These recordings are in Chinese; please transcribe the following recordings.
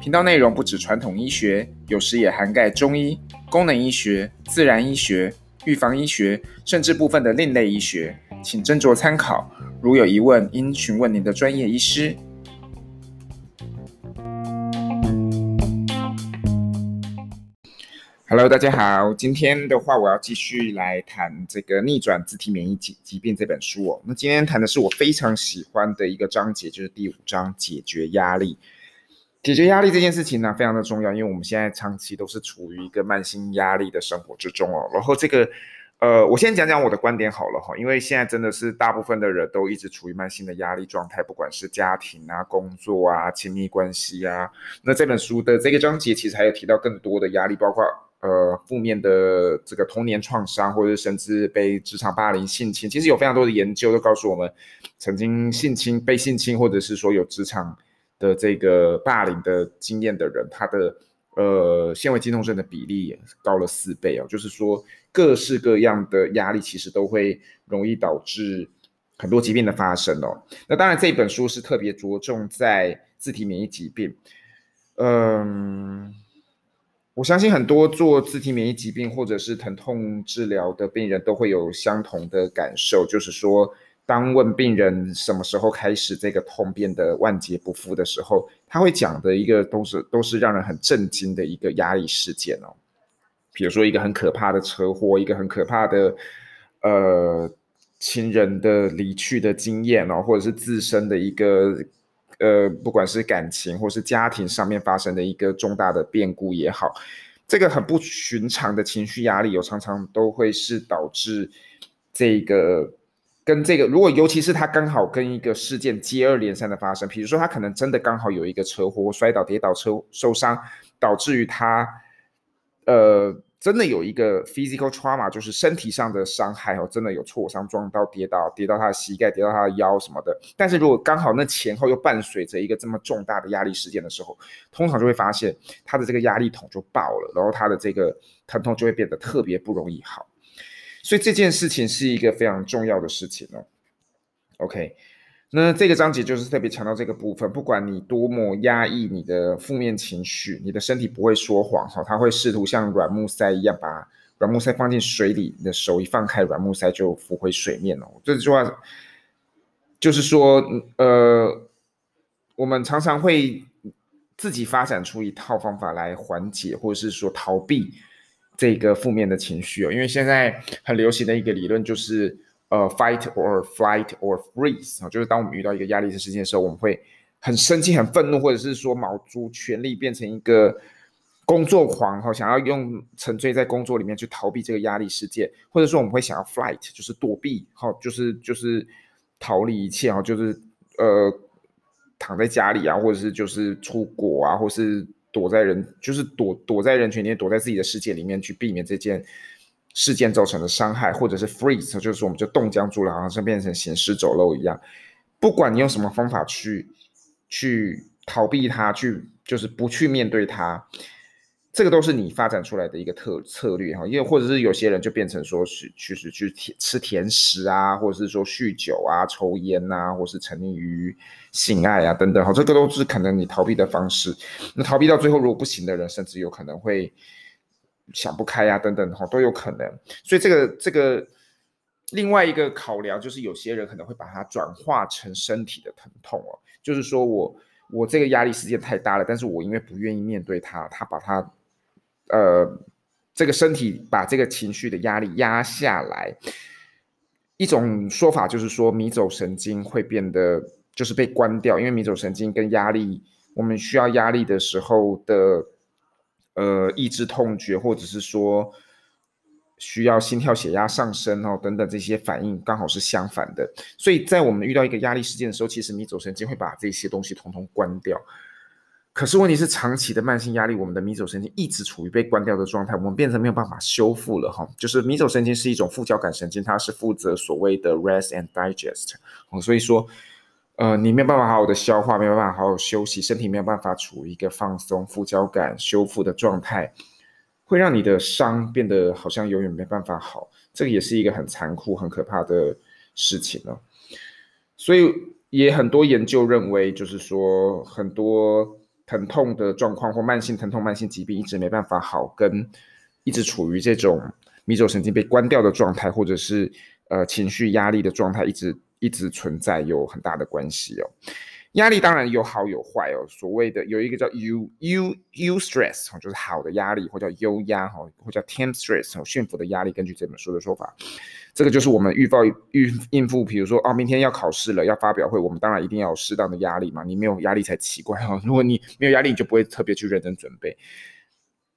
频道内容不止传统医学，有时也涵盖中医、功能医学、自然医学。预防医学，甚至部分的另类医学，请斟酌参考。如有疑问，应询问您的专业医师。Hello，大家好，今天的话，我要继续来谈这个《逆转自体免疫疾疾病》这本书哦。那今天谈的是我非常喜欢的一个章节，就是第五章解决压力。解决压力这件事情呢，非常的重要，因为我们现在长期都是处于一个慢性压力的生活之中哦。然后这个，呃，我先讲讲我的观点好了哈，因为现在真的是大部分的人都一直处于慢性的压力状态，不管是家庭啊、工作啊、亲密关系啊。那这本书的这个章节其实还有提到更多的压力，包括呃负面的这个童年创伤，或者甚至被职场霸凌、性侵。其实有非常多的研究都告诉我们，曾经性侵、被性侵，或者是说有职场。的这个霸凌的经验的人，他的呃纤维肌痛症的比例高了四倍哦，就是说各式各样的压力其实都会容易导致很多疾病的发生哦。那当然这本书是特别着重在自体免疫疾病，嗯，我相信很多做自体免疫疾病或者是疼痛治疗的病人都会有相同的感受，就是说。当问病人什么时候开始这个痛变得万劫不复的时候，他会讲的一个都是都是让人很震惊的一个压力事件哦，比如说一个很可怕的车祸，一个很可怕的呃亲人的离去的经验哦，或者是自身的一个呃不管是感情或是家庭上面发生的一个重大的变故也好，这个很不寻常的情绪压力有常常都会是导致这个。跟这个，如果尤其是他刚好跟一个事件接二连三的发生，比如说他可能真的刚好有一个车祸、摔倒、跌倒、车受伤，导致于他，呃，真的有一个 physical trauma，就是身体上的伤害哦，真的有挫伤、撞到、跌倒、跌到他的膝盖、跌到他的腰什么的。但是如果刚好那前后又伴随着一个这么重大的压力事件的时候，通常就会发现他的这个压力桶就爆了，然后他的这个疼痛就会变得特别不容易好。所以这件事情是一个非常重要的事情哦。OK，那这个章节就是特别强调这个部分，不管你多么压抑你的负面情绪，你的身体不会说谎哈，它会试图像软木塞一样把软木塞放进水里，你的手一放开，软木塞就浮回水面哦。这句话就是说，呃，我们常常会自己发展出一套方法来缓解，或者是说逃避。这个负面的情绪哦，因为现在很流行的一个理论就是，呃，fight or flight or freeze 啊，就是当我们遇到一个压力的事件的时候，我们会很生气、很愤怒，或者是说卯足全力变成一个工作狂哈，想要用沉醉在工作里面去逃避这个压力事件，或者说我们会想要 flight，就是躲避，哈，就是就是逃离一切哈，就是呃躺在家里啊，或者是就是出国啊，或是。躲在人，就是躲躲在人群里面，躲在自己的世界里面去避免这件事件造成的伤害，或者是 freeze，就是我们就冻僵住了，好像变成行尸走肉一样。不管你用什么方法去去逃避它，去就是不去面对它。这个都是你发展出来的一个特策略哈，因为或者是有些人就变成说是去是去吃甜食啊，或者是说酗酒啊、抽烟啊，或是沉溺于性爱啊等等哈，这个都是可能你逃避的方式。那逃避到最后如果不行的人，甚至有可能会想不开啊等等哈，都有可能。所以这个这个另外一个考量就是有些人可能会把它转化成身体的疼痛哦，就是说我我这个压力实在太大了，但是我因为不愿意面对它，它把它。呃，这个身体把这个情绪的压力压下来，一种说法就是说，迷走神经会变得就是被关掉，因为迷走神经跟压力，我们需要压力的时候的呃抑制痛觉，或者是说需要心跳血压上升哦等等这些反应刚好是相反的，所以在我们遇到一个压力事件的时候，其实迷走神经会把这些东西统统关掉。可是问题是，长期的慢性压力，我们的迷走神经一直处于被关掉的状态，我们变成没有办法修复了哈。就是迷走神经是一种副交感神经，它是负责所谓的 rest and digest。所以说，呃，你没有办法好好的消化，没有办法好好休息，身体没有办法处于一个放松、副交感修复的状态，会让你的伤变得好像永远没办法好。这个也是一个很残酷、很可怕的事情了。所以也很多研究认为，就是说很多。疼痛的状况或慢性疼痛、慢性疾病一直没办法好，跟一直处于这种迷走神经被关掉的状态，或者是呃情绪压力的状态，一直一直存在，有很大的关系哦。压力当然有好有坏哦。所谓的有一个叫 U U U stress 就是好的压力，或叫优压哈，或叫 Tame stress 驯服的压力。根据这本书的说法，这个就是我们预报预应付，比如说啊，明天要考试了，要发表会，我们当然一定要有适当的压力嘛。你没有压力才奇怪哈。如果你没有压力，你就不会特别去认真准备，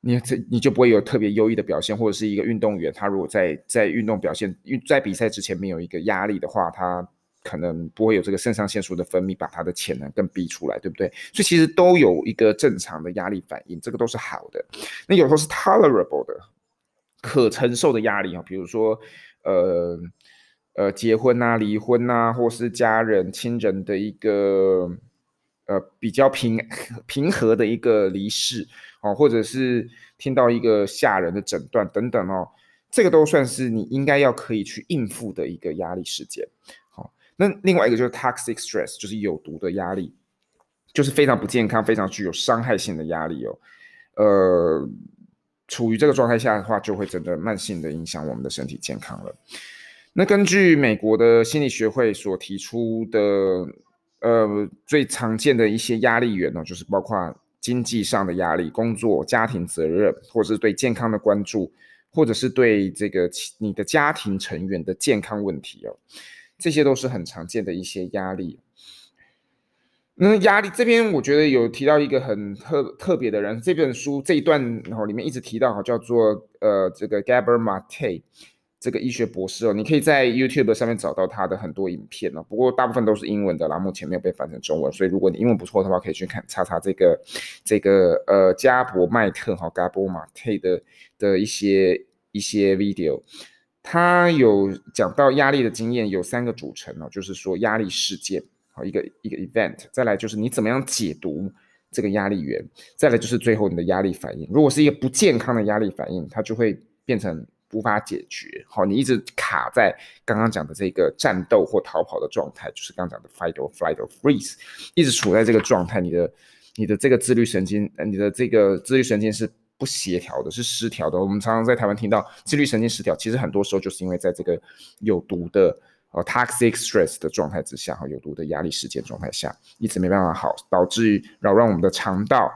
你这你就不会有特别优异的表现，或者是一个运动员，他如果在在运动表现在比赛之前没有一个压力的话，他。可能不会有这个肾上腺素的分泌，把它的潜能更逼出来，对不对？所以其实都有一个正常的压力反应，这个都是好的。那有时候是 tolerable 的，可承受的压力啊，比如说呃呃结婚啊、离婚啊，或是家人亲人的一个呃比较平 平和的一个离世哦，或者是听到一个吓人的诊断等等哦，这个都算是你应该要可以去应付的一个压力事件。那另外一个就是 toxic stress，就是有毒的压力，就是非常不健康、非常具有伤害性的压力哦。呃，处于这个状态下的话，就会真的慢性的影响我们的身体健康了。那根据美国的心理学会所提出的，呃，最常见的一些压力源呢，就是包括经济上的压力、工作、家庭责任，或者是对健康的关注，或者是对这个你的家庭成员的健康问题哦。这些都是很常见的一些压力。那压力这边，我觉得有提到一个很特特别的人。这本书这一段然后里面一直提到哈，叫做呃这个 Gabor Mate 这个医学博士哦，你可以在 YouTube 上面找到他的很多影片哦。不过大部分都是英文的啦，目前没有被翻成中文。所以如果你英文不错的话，可以去看查查这个这个呃加博麦特哈 Gabor Mate 的的一些一些 video。他有讲到压力的经验有三个组成哦，就是说压力事件，好一个一个 event，再来就是你怎么样解读这个压力源，再来就是最后你的压力反应。如果是一个不健康的压力反应，它就会变成无法解决，好，你一直卡在刚刚讲的这个战斗或逃跑的状态，就是刚刚讲的 fight or flight or freeze，一直处在这个状态，你的你的这个自律神经，你的这个自律神经是。不协调的，是失调的。我们常常在台湾听到自律神经失调，其实很多时候就是因为在这个有毒的呃 toxic stress 的状态之下，哈，有毒的压力事件状态下，一直没办法好，导致扰乱我们的肠道，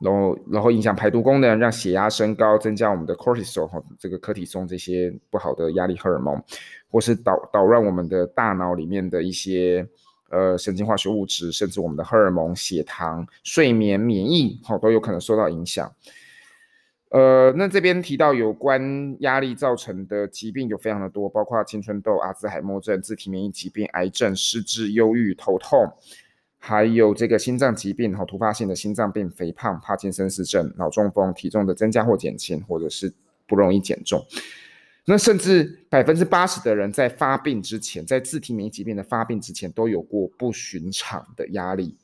然后然后影响排毒功能，让血压升高，增加我们的 cortisol 哈，这个可体松这些不好的压力荷尔蒙，或是导捣乱我们的大脑里面的一些呃神经化学物质，甚至我们的荷尔蒙、血糖、睡眠、免疫，好，都有可能受到影响。呃，那这边提到有关压力造成的疾病有非常的多，包括青春痘、阿兹海默症、自体免疫疾病、癌症、失智、忧郁、头痛，还有这个心脏疾病和突发性的心脏病、肥胖、帕金森氏症、脑中风、体重的增加或减轻，或者是不容易减重。那甚至百分之八十的人在发病之前，在自体免疫疾病的发病之前，都有过不寻常的压力。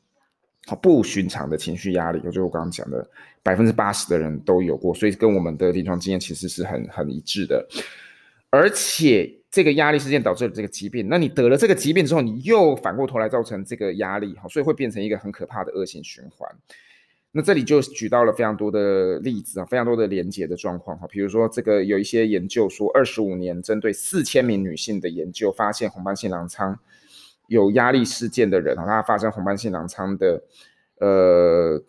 不寻常的情绪压力，就是我刚刚讲的，百分之八十的人都有过，所以跟我们的临床经验其实是很很一致的。而且这个压力事件导致了这个疾病，那你得了这个疾病之后，你又反过头来造成这个压力，所以会变成一个很可怕的恶性循环。那这里就举到了非常多的例子啊，非常多的连结的状况哈，比如说这个有一些研究说，二十五年针对四千名女性的研究发现，红斑性狼疮。有压力事件的人啊，他发生红斑性狼疮的，呃，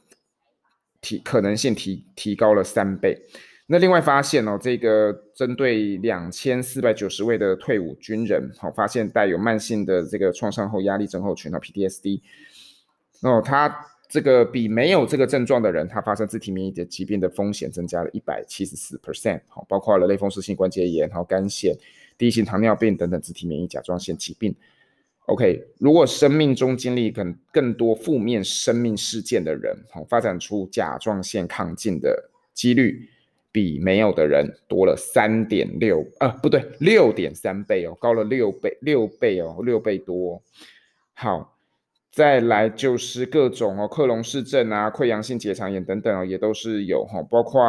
提可能性提提高了三倍。那另外发现哦，这个针对两千四百九十位的退伍军人，好，发现带有慢性的这个创伤后压力症候群啊 （PTSD），哦，他这个比没有这个症状的人，他发生自体免疫的疾病的风险增加了一百七十四 percent，好，包括了类风湿性关节炎、好肝腺、第一型糖尿病等等自体免疫甲状腺疾病。OK，如果生命中经历更更多负面生命事件的人，好，发展出甲状腺亢进的几率比没有的人多了三点六，呃，不对，六点三倍哦，高了六倍，六倍哦，六倍多。好，再来就是各种哦，克隆氏症啊，溃疡性结肠炎等等哦，也都是有哈，包括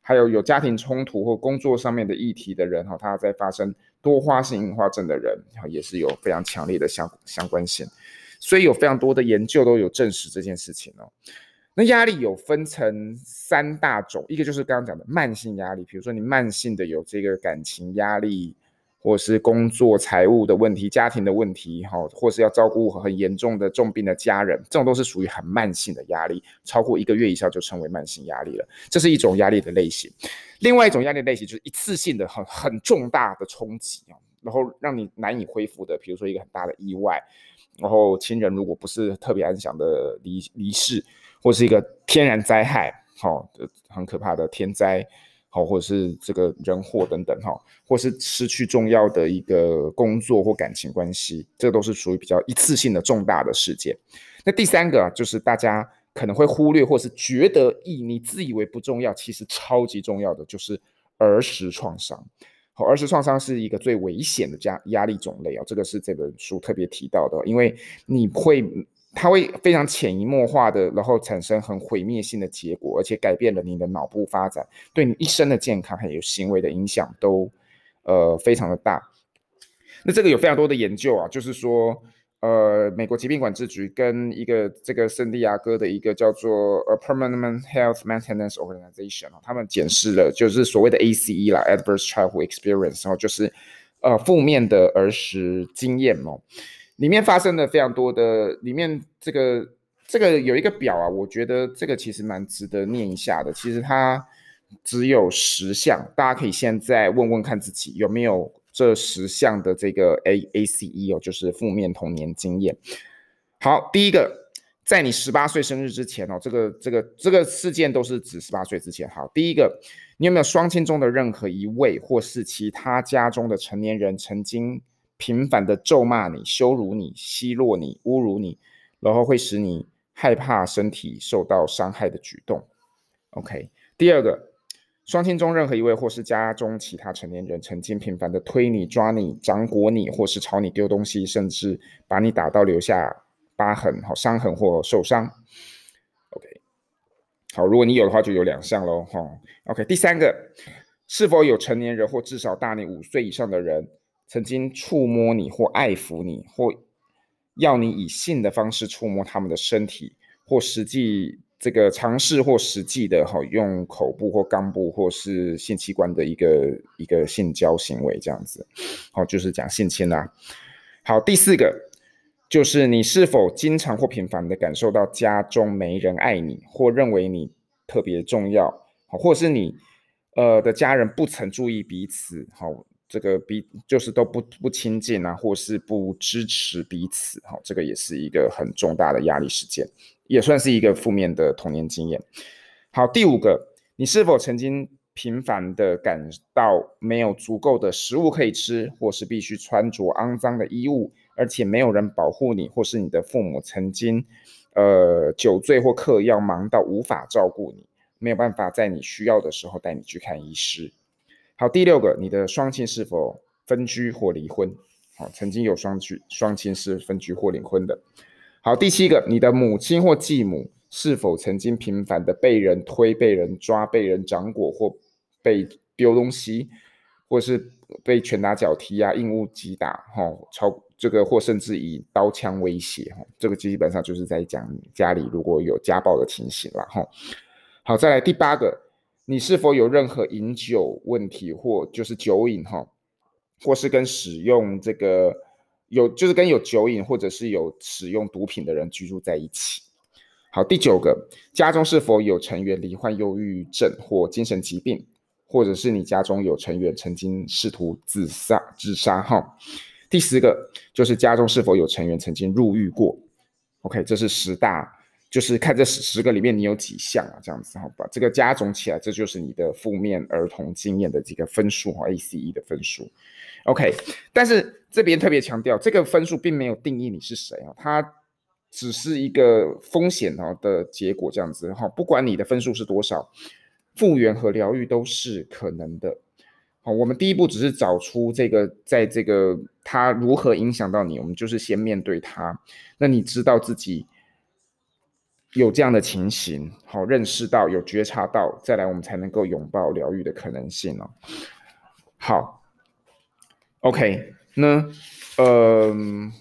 还有有家庭冲突或工作上面的议题的人哈，他在发生。多发性硬化症的人，也是有非常强烈的相相关性，所以有非常多的研究都有证实这件事情哦。那压力有分成三大种，一个就是刚刚讲的慢性压力，比如说你慢性的有这个感情压力。或是工作、财务的问题、家庭的问题，哈，或是要照顾很严重的重病的家人，这种都是属于很慢性的压力，超过一个月以上就称为慢性压力了。这是一种压力的类型。另外一种压力类型就是一次性的很很重大的冲击啊，然后让你难以恢复的，比如说一个很大的意外，然后亲人如果不是特别安详的离离世，或是一个天然灾害，好，很可怕的天灾。好，或者是这个人祸等等，哈，或是失去重要的一个工作或感情关系，这都是属于比较一次性的重大的事件。那第三个啊，就是大家可能会忽略，或是觉得以你自以为不重要，其实超级重要的，就是儿时创伤。好，儿时创伤是一个最危险的压压力种类啊，这个是这本书特别提到的，因为你会。它会非常潜移默化的，然后产生很毁灭性的结果，而且改变了你的脑部发展，对你一生的健康还有行为的影响都，呃，非常的大。那这个有非常多的研究啊，就是说，呃，美国疾病管制局跟一个这个圣地亚哥的一个叫做呃 Permanent Health Maintenance Organization 啊，他们检视了就是所谓的 ACE 啦，Adverse Childhood Experience，然后就是呃负面的儿时经验哦。里面发生的非常多的，里面这个这个有一个表啊，我觉得这个其实蛮值得念一下的。其实它只有十项，大家可以现在问问看自己有没有这十项的这个 A ACE 哦，就是负面童年经验。好，第一个，在你十八岁生日之前哦，这个这个这个事件都是指十八岁之前。好，第一个，你有没有双亲中的任何一位，或是其他家中的成年人曾经频繁的咒骂你、羞辱你、奚落你、侮辱你，然后会使你害怕身体受到伤害的举动。OK，第二个，双亲中任何一位或是家中其他成年人曾经频繁的推你、抓你、掌掴你，或是朝你丢东西，甚至把你打到留下疤痕、好伤痕或受伤。OK，好，如果你有的话，就有两项喽。哈，OK，第三个，是否有成年人或至少大你五岁以上的人，曾经触摸你或爱抚你，或要你以性的方式触摸他们的身体，或实际这个尝试或实际的哈用口部或肛部或是性器官的一个一个性交行为这样子，好，就是讲性侵啦。好，第四个就是你是否经常或频繁的感受到家中没人爱你，或认为你特别重要，好，或是你呃的家人不曾注意彼此，好。这个彼就是都不不亲近啊，或是不支持彼此，哈，这个也是一个很重大的压力事件，也算是一个负面的童年经验。好，第五个，你是否曾经频繁的感到没有足够的食物可以吃，或是必须穿着肮脏的衣物，而且没有人保护你，或是你的父母曾经呃酒醉或嗑药，忙到无法照顾你，没有办法在你需要的时候带你去看医师。好，第六个，你的双亲是否分居或离婚？好，曾经有双居双亲是分居或离婚的。好，第七个，你的母亲或继母是否曾经频繁的被人推、被人抓、被人掌掴或被丢东西，或是被拳打脚踢啊、硬物击打？哈，超这个或甚至以刀枪威胁？哈，这个基本上就是在讲家里如果有家暴的情形了。哈，好，再来第八个。你是否有任何饮酒问题，或就是酒瘾哈，或是跟使用这个有就是跟有酒瘾或者是有使用毒品的人居住在一起？好，第九个，家中是否有成员罹患忧郁症或精神疾病，或者是你家中有成员曾经试图自杀自杀哈？第十个就是家中是否有成员曾经入狱过？OK，这是十大。就是看这十十个里面你有几项啊，这样子好吧，这个加总起来，这就是你的负面儿童经验的这个分数哈，ACE 的分数。OK，但是这边特别强调，这个分数并没有定义你是谁啊，它只是一个风险哦的结果这样子哈，不管你的分数是多少，复原和疗愈都是可能的。好，我们第一步只是找出这个，在这个它如何影响到你，我们就是先面对它。那你知道自己有这样的情形，好，认识到有觉察到，再来我们才能够拥抱疗愈的可能性哦。好，OK，那嗯。呃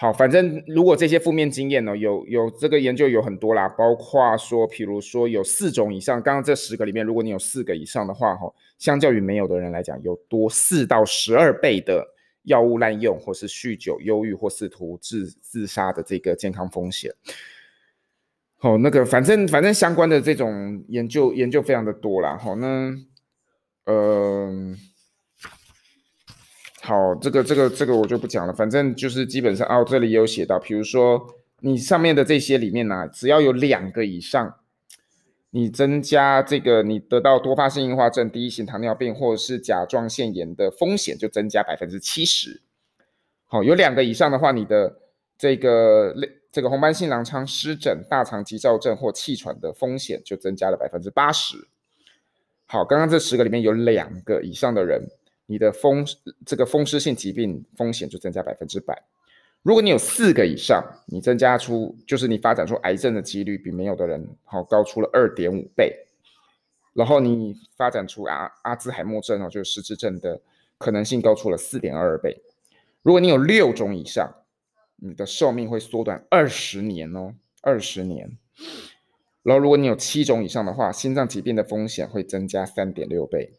好，反正如果这些负面经验呢，有有这个研究有很多啦，包括说，比如说有四种以上，刚刚这十个里面，如果你有四个以上的话，哈，相较于没有的人来讲，有多四到十二倍的药物滥用，或是酗酒、忧郁或试图自自杀的这个健康风险。好，那个反正反正相关的这种研究研究非常的多啦，好，那。呃好，这个这个这个我就不讲了，反正就是基本上哦，这里有写到，比如说你上面的这些里面呢、只要有两个以上，你增加这个你得到多发性硬化症、第一型糖尿病或者是甲状腺炎的风险就增加百分之七十。好，有两个以上的话，你的这个这个红斑性狼疮、湿疹、大肠急躁症或气喘的风险就增加了百分之八十。好，刚刚这十个里面有两个以上的人。你的风这个风湿性疾病风险就增加百分之百。如果你有四个以上，你增加出就是你发展出癌症的几率比没有的人好高出了二点五倍。然后你发展出阿阿兹海默症哦，就是失智症的可能性高出了四点二倍。如果你有六种以上，你的寿命会缩短二十年哦，二十年。然后如果你有七种以上的话，心脏疾病的风险会增加三点六倍。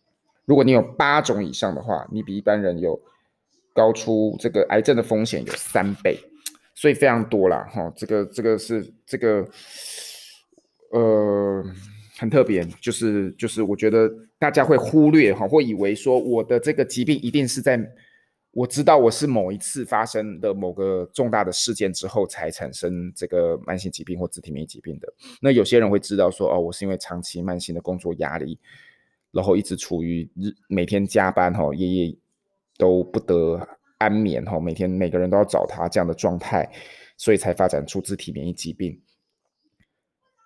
如果你有八种以上的话，你比一般人有高出这个癌症的风险有三倍，所以非常多啦。哈。这个这个是这个呃很特别，就是就是我觉得大家会忽略哈，会以为说我的这个疾病一定是在我知道我是某一次发生的某个重大的事件之后才产生这个慢性疾病或自体免疫疾病的。那有些人会知道说哦，我是因为长期慢性的工作压力。然后一直处于日每天加班哈，夜夜都不得安眠哈，每天每个人都要找他这样的状态，所以才发展出自体免疫疾病。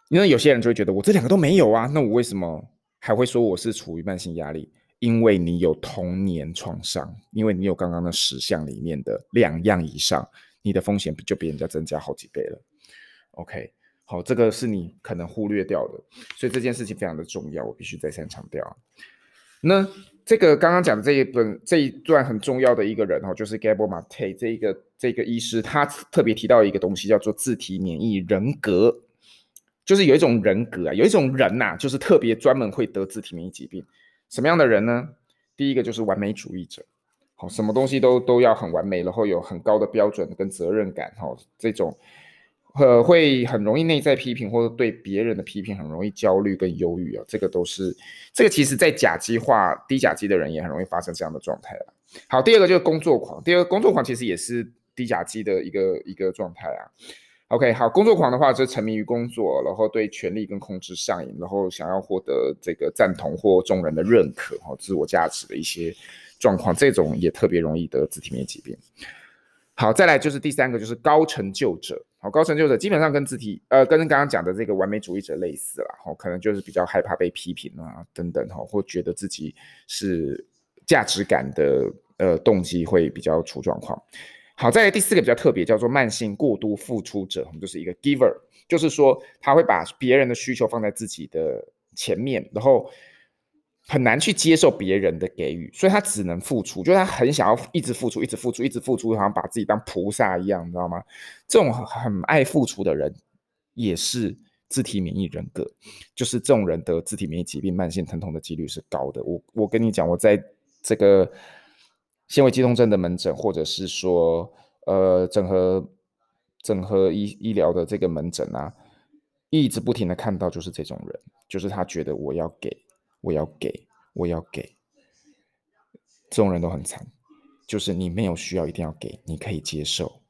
因为有些人就会觉得我这两个都没有啊，那我为什么还会说我是处于慢性压力？因为你有童年创伤，因为你有刚刚的十项里面的两样以上，你的风险就比人家增加好几倍了。OK。好，这个是你可能忽略掉的，所以这件事情非常的重要，我必须再三强调。那这个刚刚讲的这一本这一段很重要的一个人哦，就是 Gabor Mate 这一个这个医师，他特别提到一个东西叫做自体免疫人格，就是有一种人格啊，有一种人呐、就是特别专门会得自体免疫疾病。什么样的人呢？第一个就是完美主义者，好，什么东西都都要很完美，然后有很高的标准跟责任感，哈，这种。呃，会很容易内在批评，或者对别人的批评很容易焦虑跟忧郁啊，这个都是这个其实在甲基化低甲基的人也很容易发生这样的状态了。好，第二个就是工作狂，第二个工作狂其实也是低甲基的一个一个状态啊。OK，好，工作狂的话就沉迷于工作，然后对权力跟控制上瘾，然后想要获得这个赞同或众人的认可，哈，自我价值的一些状况，这种也特别容易得自体免疫疾病。好，再来就是第三个，就是高成就者。好，高成就者基本上跟自体，呃，跟刚刚讲的这个完美主义者类似啦。哦，可能就是比较害怕被批评啊，等等哈，或觉得自己是价值感的，呃，动机会比较出状况。好，再来第四个比较特别，叫做慢性过度付出者，我们就是一个 giver，就是说他会把别人的需求放在自己的前面，然后。很难去接受别人的给予，所以他只能付出，就是他很想要一直付出，一直付出，一直付出，好像把自己当菩萨一样，你知道吗？这种很爱付出的人也是自体免疫人格，就是这种人得自体免疫疾病、慢性疼痛的几率是高的。我我跟你讲，我在这个纤维肌痛症的门诊，或者是说呃整合整合医医疗的这个门诊啊，一直不停的看到就是这种人，就是他觉得我要给。我要给，我要给，这种人都很惨。就是你没有需要一定要给，你可以接受。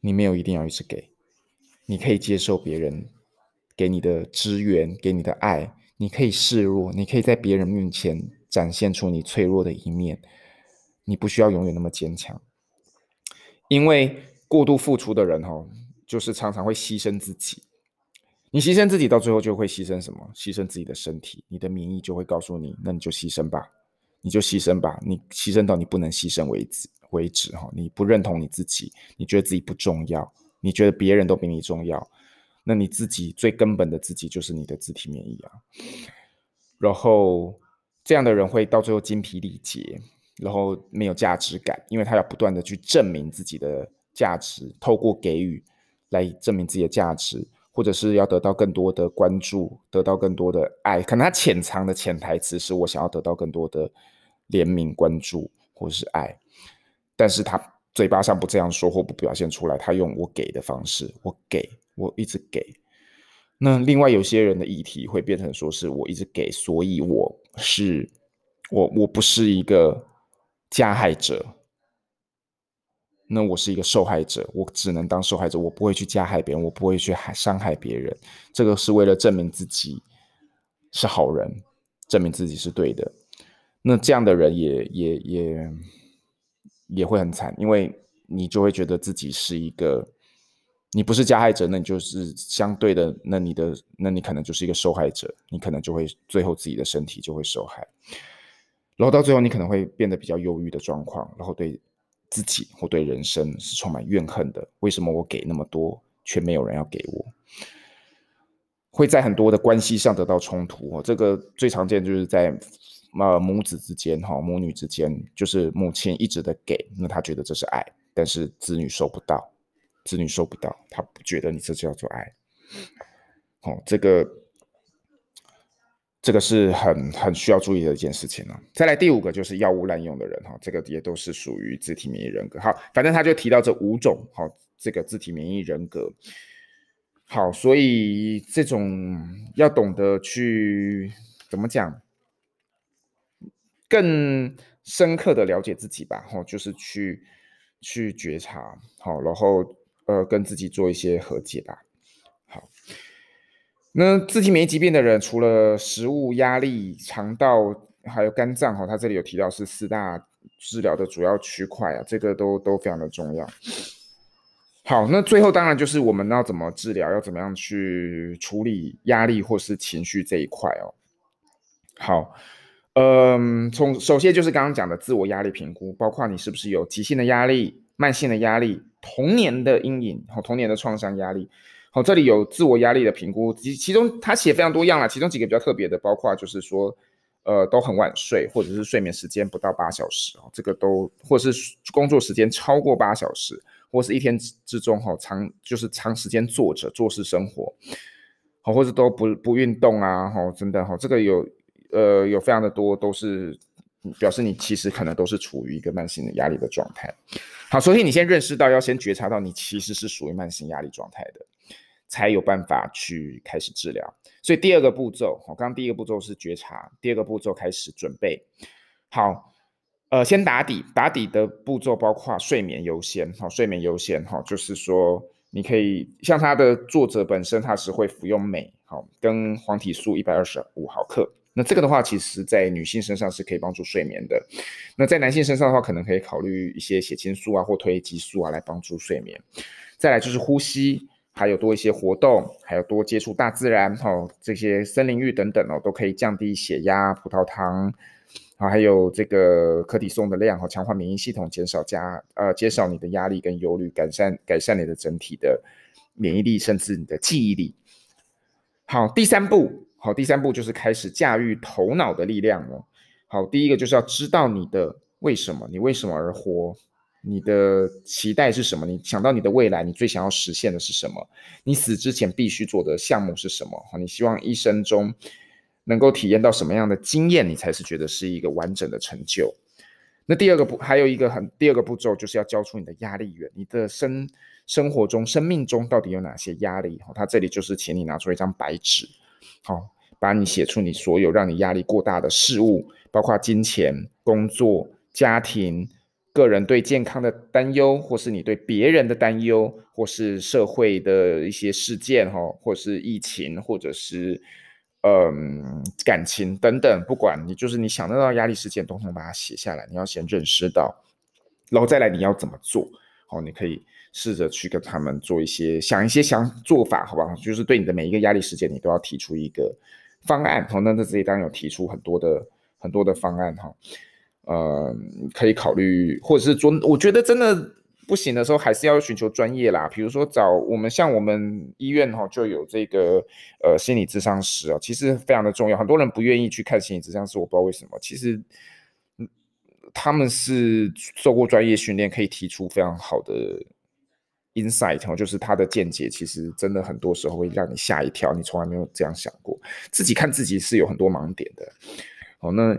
你没有一定要一直给，你可以接受别人给你的支援，给你的爱，你可以示弱，你可以在别人面前展现出你脆弱的一面。你不需要永远那么坚强，因为过度付出的人哦，就是常常会牺牲自己。你牺牲自己到最后就会牺牲什么？牺牲自己的身体，你的免疫就会告诉你，那你就牺牲吧，你就牺牲吧，你牺牲到你不能牺牲为止为止哈。你不认同你自己，你觉得自己不重要，你觉得别人都比你重要，那你自己最根本的自己就是你的自体免疫啊。然后这样的人会到最后精疲力竭。然后没有价值感，因为他要不断的去证明自己的价值，透过给予来证明自己的价值，或者是要得到更多的关注，得到更多的爱。可能他潜藏的潜台词是我想要得到更多的怜悯、关注或是爱，但是他嘴巴上不这样说或不表现出来，他用我给的方式，我给，我一直给。那另外有些人的议题会变成说是我一直给，所以我是我我不是一个。加害者，那我是一个受害者，我只能当受害者，我不会去加害别人，我不会去害伤害别人。这个是为了证明自己是好人，证明自己是对的。那这样的人也也也也会很惨，因为你就会觉得自己是一个，你不是加害者，那你就是相对的，那你的那你可能就是一个受害者，你可能就会最后自己的身体就会受害。然后到最后，你可能会变得比较忧郁的状况，然后对自己或对人生是充满怨恨的。为什么我给那么多，却没有人要给我？会在很多的关系上得到冲突。这个最常见就是在呃母子之间，哈母女之间，就是母亲一直的给，那她觉得这是爱，但是子女收不到，子女收不到，她不觉得你这叫做爱。哦，这个。这个是很很需要注意的一件事情了。再来第五个就是药物滥用的人哈，这个也都是属于自体免疫人格。好，反正他就提到这五种好，这个自体免疫人格。好，所以这种要懂得去怎么讲，更深刻的了解自己吧。哈，就是去去觉察好，然后呃跟自己做一些和解吧。好。那自体免疫疾病的人，除了食物、压力、肠道，还有肝脏，哈，他这里有提到是四大治疗的主要区块啊，这个都都非常的重要。好，那最后当然就是我们要怎么治疗，要怎么样去处理压力或是情绪这一块哦。好，嗯，从首先就是刚刚讲的自我压力评估，包括你是不是有急性的压力、慢性的压力、童年的阴影和童年的创伤压力。好，这里有自我压力的评估，其其中他写非常多样啦，其中几个比较特别的，包括就是说，呃，都很晚睡，或者是睡眠时间不到八小时，哦，这个都，或是工作时间超过八小时，或是一天之中哈长就是长时间坐着做事生活，好，或者都不不运动啊，哈，真的哈，这个有呃有非常的多，都是表示你其实可能都是处于一个慢性的压力的状态。好，所以你先认识到，要先觉察到你其实是属于慢性压力状态的。才有办法去开始治疗，所以第二个步骤，我刚刚第一个步骤是觉察，第二个步骤开始准备。好，呃，先打底，打底的步骤包括睡眠优先，好，睡眠优先，哈，就是说你可以像他的作者本身，他是会服用镁，好，跟黄体素一百二十五毫克，那这个的话，其实在女性身上是可以帮助睡眠的，那在男性身上的话，可能可以考虑一些血清素啊或褪黑激素啊来帮助睡眠。再来就是呼吸。还有多一些活动，还有多接触大自然，哈，这些森林浴等等哦，都可以降低血压、葡萄糖，啊，还有这个可体松的量，哈，强化免疫系统，减少加呃减少你的压力跟忧虑，改善改善你的整体的免疫力，甚至你的记忆力。好，第三步，好，第三步就是开始驾驭头脑的力量了。好，第一个就是要知道你的为什么，你为什么而活。你的期待是什么？你想到你的未来，你最想要实现的是什么？你死之前必须做的项目是什么？你希望一生中能够体验到什么样的经验，你才是觉得是一个完整的成就？那第二个步，还有一个很第二个步骤，就是要交出你的压力源。你的生生活中、生命中到底有哪些压力？哈，他这里就是请你拿出一张白纸，好，把你写出你所有让你压力过大的事物，包括金钱、工作、家庭。个人对健康的担忧，或是你对别人的担忧，或是社会的一些事件哈，或是疫情，或者是嗯感情等等，不管你就是你想得到压力事件，统统把它写下来。你要先认识到，然后再来你要怎么做？好，你可以试着去跟他们做一些想一些想做法，好不好？就是对你的每一个压力事件，你都要提出一个方案。好，那在这里当然有提出很多的很多的方案哈。呃，可以考虑，或者是说，我觉得真的不行的时候，还是要寻求专业啦。比如说找我们，像我们医院哈，就有这个呃心理咨商师啊，其实非常的重要。很多人不愿意去看心理咨商师，我不知道为什么。其实，他们是受过专业训练，可以提出非常好的 insight 哈，就是他的见解，其实真的很多时候会让你吓一跳，你从来没有这样想过。自己看自己是有很多盲点的。好，那。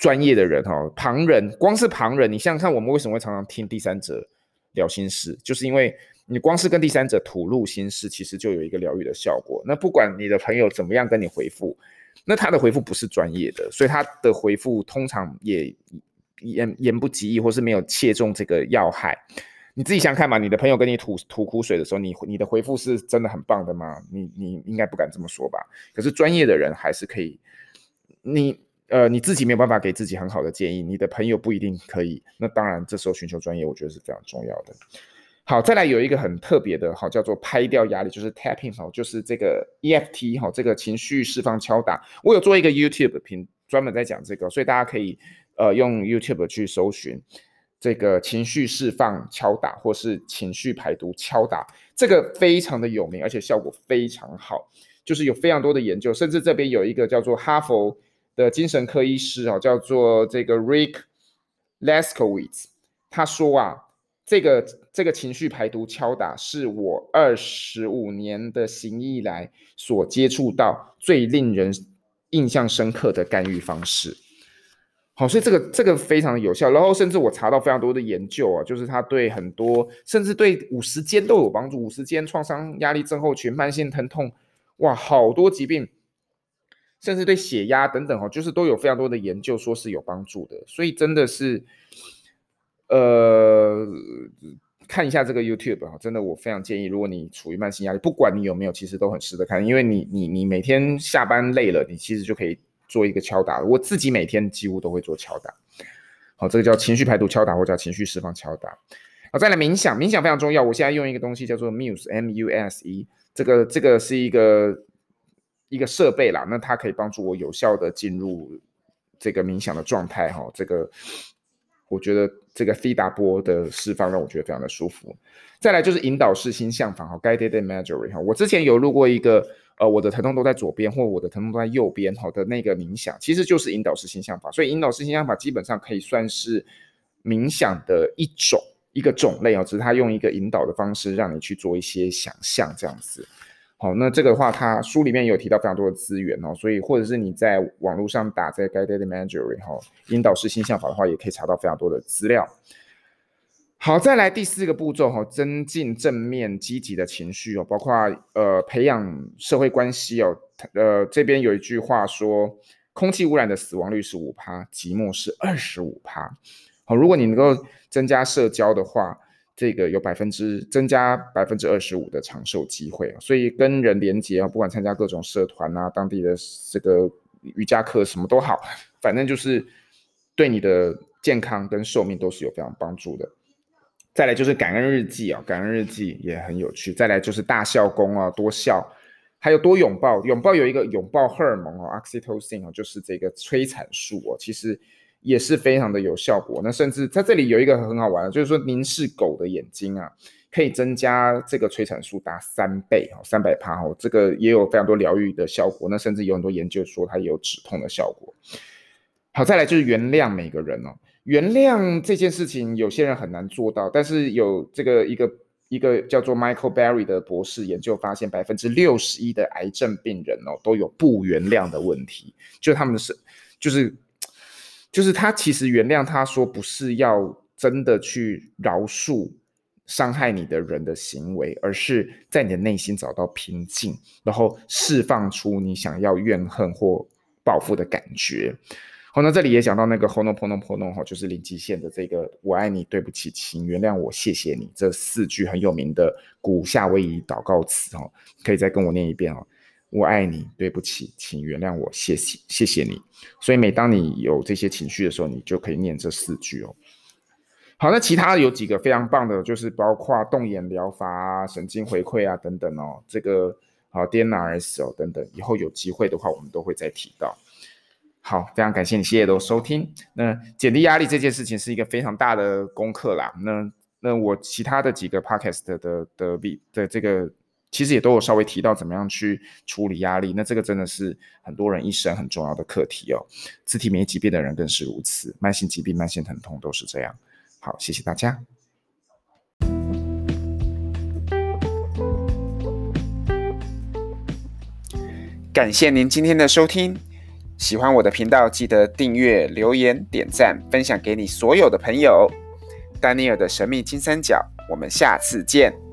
专业的人哈，旁人光是旁人，你想想看，我们为什么会常常听第三者聊心事？就是因为你光是跟第三者吐露心事，其实就有一个疗愈的效果。那不管你的朋友怎么样跟你回复，那他的回复不是专业的，所以他的回复通常也言言不及义，或是没有切中这个要害。你自己想想看嘛，你的朋友跟你吐吐苦水的时候，你你的回复是真的很棒的吗？你你应该不敢这么说吧？可是专业的人还是可以，你。呃，你自己没有办法给自己很好的建议，你的朋友不一定可以。那当然，这时候寻求专业，我觉得是非常重要的。好，再来有一个很特别的，好叫做拍掉压力，就是 tapping，好，就是这个 EFT，好，这个情绪释放敲打。我有做一个 YouTube 频，专门在讲这个，所以大家可以呃用 YouTube 去搜寻这个情绪释放敲打，或是情绪排毒敲打，这个非常的有名，而且效果非常好，就是有非常多的研究，甚至这边有一个叫做哈佛。的精神科医师啊，叫做这个 Rick Laskowitz，他说啊，这个这个情绪排毒敲打是我二十五年的行医以来所接触到最令人印象深刻的干预方式。好，所以这个这个非常有效。然后甚至我查到非常多的研究啊，就是他对很多甚至对五十肩都有帮助，五十肩创伤压力症候群、慢性疼痛，哇，好多疾病。甚至对血压等等哈，就是都有非常多的研究说是有帮助的，所以真的是，呃，看一下这个 YouTube 哈，真的我非常建议，如果你处于慢性压力，不管你有没有，其实都很值得看，因为你你你每天下班累了，你其实就可以做一个敲打，我自己每天几乎都会做敲打，好，这个叫情绪排毒敲打或叫情绪释放敲打，好，再来冥想，冥想非常重要，我现在用一个东西叫做 Muse M U S E，这个这个是一个。一个设备啦，那它可以帮助我有效的进入这个冥想的状态哈。这个我觉得这个 theta 波的释放让我觉得非常的舒服。再来就是引导式心象法哈，guided imagery 哈。我之前有录过一个呃，我的疼痛都在左边或我的疼痛都在右边哈的那个冥想，其实就是引导式心象法。所以引导式心象法基本上可以算是冥想的一种一个种类哦，只是它用一个引导的方式让你去做一些想象这样子。好，那这个的话，它书里面有提到非常多的资源哦，所以或者是你在网络上打在 Guided Imagery 哈，引导式心象法的话，也可以查到非常多的资料。好，再来第四个步骤哈，增进正面积极的情绪哦，包括呃培养社会关系哦，呃这边有一句话说，空气污染的死亡率是五趴，寂寞是二十五趴。好，如果你能够增加社交的话。这个有百分之增加百分之二十五的长寿机会，所以跟人连接啊，不管参加各种社团啊，当地的这个瑜伽课什么都好，反正就是对你的健康跟寿命都是有非常帮助的。再来就是感恩日记啊，感恩日记也很有趣。再来就是大笑功啊，多笑，还有多拥抱，拥抱有一个拥抱荷尔蒙哦，oxytocin 哦，就是这个催产素哦，其实。也是非常的有效果。那甚至在这里有一个很好玩的，就是说凝视狗的眼睛啊，可以增加这个催产素达三倍哦，三百帕哦，这个也有非常多疗愈的效果。那甚至有很多研究说它也有止痛的效果。好，再来就是原谅每个人哦。原谅这件事情，有些人很难做到，但是有这个一个一个叫做 Michael Berry 的博士研究发现，百分之六十一的癌症病人哦都有不原谅的问题，就他们是就是。就是他其实原谅，他说不是要真的去饶恕伤害你的人的行为，而是在你的内心找到平静，然后释放出你想要怨恨或报复的感觉。好，那这里也讲到那个 Ho'oponopono 哈，就是零极限的这个“我爱你，对不起，请原谅我，谢谢你”这四句很有名的古夏威夷祷告词哈，可以再跟我念一遍哦。我爱你，对不起，请原谅我，谢谢，谢谢你。所以每当你有这些情绪的时候，你就可以念这四句哦。好，那其他有几个非常棒的，就是包括动眼疗法啊、神经回馈啊等等哦。这个好 DNRS 哦等等，以后有机会的话，我们都会再提到。好，非常感谢你，谢谢都收听。那减低压力这件事情是一个非常大的功课啦。那那我其他的几个 podcast 的的的，的这个。其实也都有稍微提到怎么样去处理压力，那这个真的是很多人一生很重要的课题哦。自体免疫疾病的人更是如此，慢性疾病、慢性疼痛都是这样。好，谢谢大家。感谢您今天的收听，喜欢我的频道记得订阅、留言、点赞、分享给你所有的朋友。丹尼尔的神秘金三角，我们下次见。